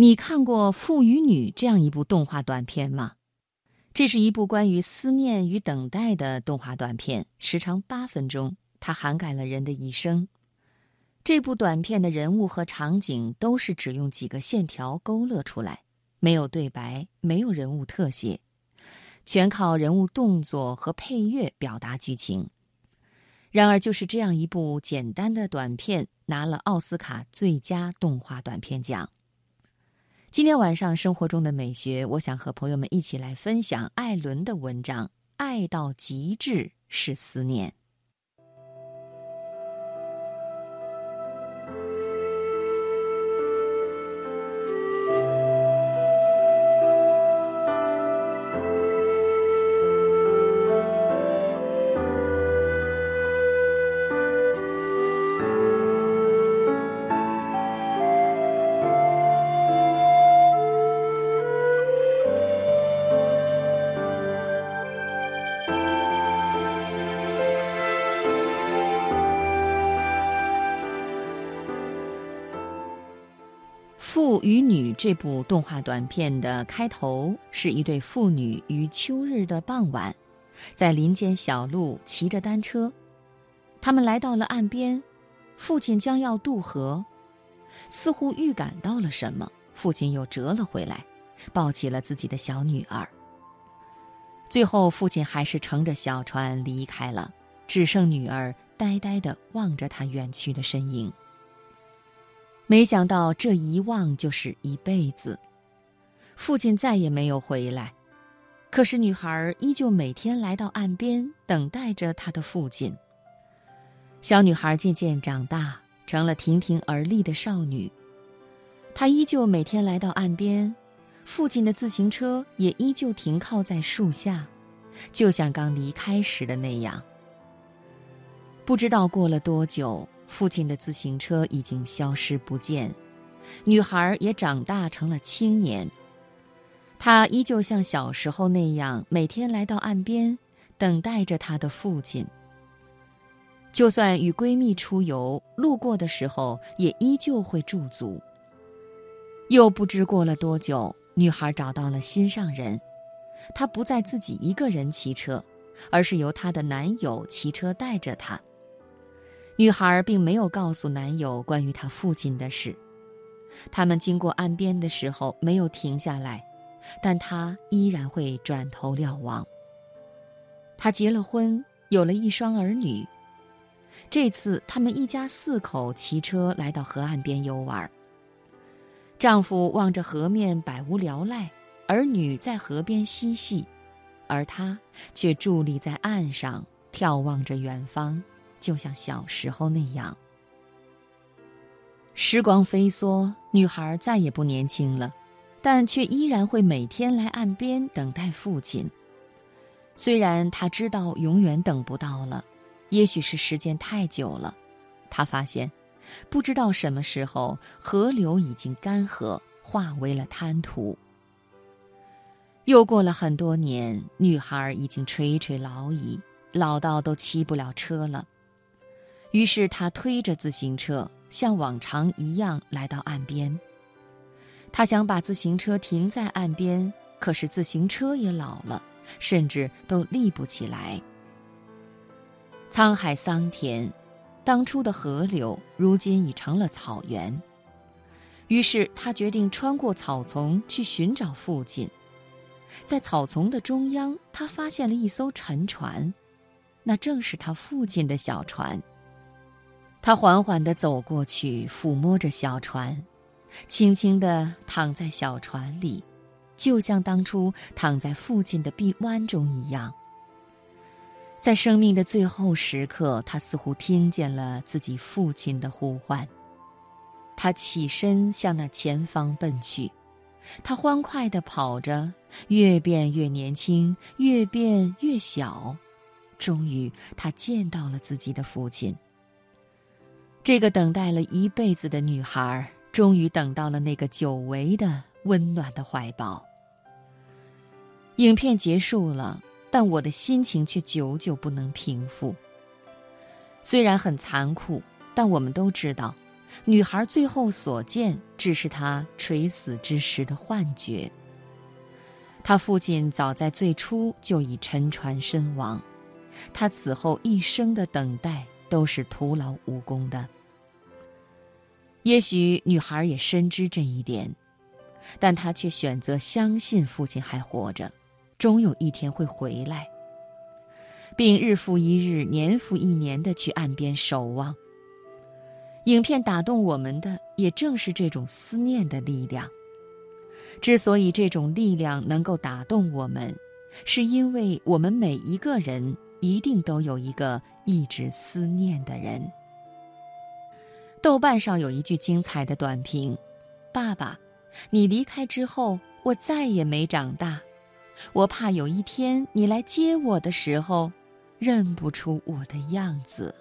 你看过《父与女》这样一部动画短片吗？这是一部关于思念与等待的动画短片，时长八分钟，它涵盖了人的一生。这部短片的人物和场景都是只用几个线条勾勒出来，没有对白，没有人物特写，全靠人物动作和配乐表达剧情。然而，就是这样一部简单的短片，拿了奥斯卡最佳动画短片奖。今天晚上，生活中的美学，我想和朋友们一起来分享艾伦的文章《爱到极致是思念》。《父与女》这部动画短片的开头是一对父女于秋日的傍晚，在林间小路骑着单车，他们来到了岸边，父亲将要渡河，似乎预感到了什么，父亲又折了回来，抱起了自己的小女儿。最后，父亲还是乘着小船离开了，只剩女儿呆呆地望着他远去的身影。没想到这一望就是一辈子，父亲再也没有回来，可是女孩依旧每天来到岸边等待着她的父亲。小女孩渐渐长大，成了亭亭而立的少女，她依旧每天来到岸边，父亲的自行车也依旧停靠在树下，就像刚离开时的那样。不知道过了多久。父亲的自行车已经消失不见，女孩也长大成了青年。她依旧像小时候那样，每天来到岸边，等待着她的父亲。就算与闺蜜出游，路过的时候也依旧会驻足。又不知过了多久，女孩找到了心上人，她不再自己一个人骑车，而是由她的男友骑车带着她。女孩并没有告诉男友关于她父亲的事。他们经过岸边的时候没有停下来，但她依然会转头瞭望。她结了婚，有了一双儿女。这次他们一家四口骑车来到河岸边游玩。丈夫望着河面百无聊赖，儿女在河边嬉戏，而她却伫立在岸上眺望着远方。就像小时候那样，时光飞梭，女孩再也不年轻了，但却依然会每天来岸边等待父亲。虽然她知道永远等不到了，也许是时间太久了，她发现，不知道什么时候河流已经干涸，化为了滩涂。又过了很多年，女孩已经垂垂老矣，老到都骑不了车了。于是他推着自行车，像往常一样来到岸边。他想把自行车停在岸边，可是自行车也老了，甚至都立不起来。沧海桑田，当初的河流如今已成了草原。于是他决定穿过草丛去寻找父亲。在草丛的中央，他发现了一艘沉船，那正是他父亲的小船。他缓缓地走过去，抚摸着小船，轻轻地躺在小船里，就像当初躺在父亲的臂弯中一样。在生命的最后时刻，他似乎听见了自己父亲的呼唤。他起身向那前方奔去，他欢快地跑着，越变越年轻，越变越小。终于，他见到了自己的父亲。这个等待了一辈子的女孩，终于等到了那个久违的温暖的怀抱。影片结束了，但我的心情却久久不能平复。虽然很残酷，但我们都知道，女孩最后所见只是她垂死之时的幻觉。她父亲早在最初就已沉船身亡，她此后一生的等待都是徒劳无功的。也许女孩也深知这一点，但她却选择相信父亲还活着，终有一天会回来，并日复一日、年复一年的去岸边守望。影片打动我们的，也正是这种思念的力量。之所以这种力量能够打动我们，是因为我们每一个人一定都有一个一直思念的人。豆瓣上有一句精彩的短评：“爸爸，你离开之后，我再也没长大。我怕有一天你来接我的时候，认不出我的样子。”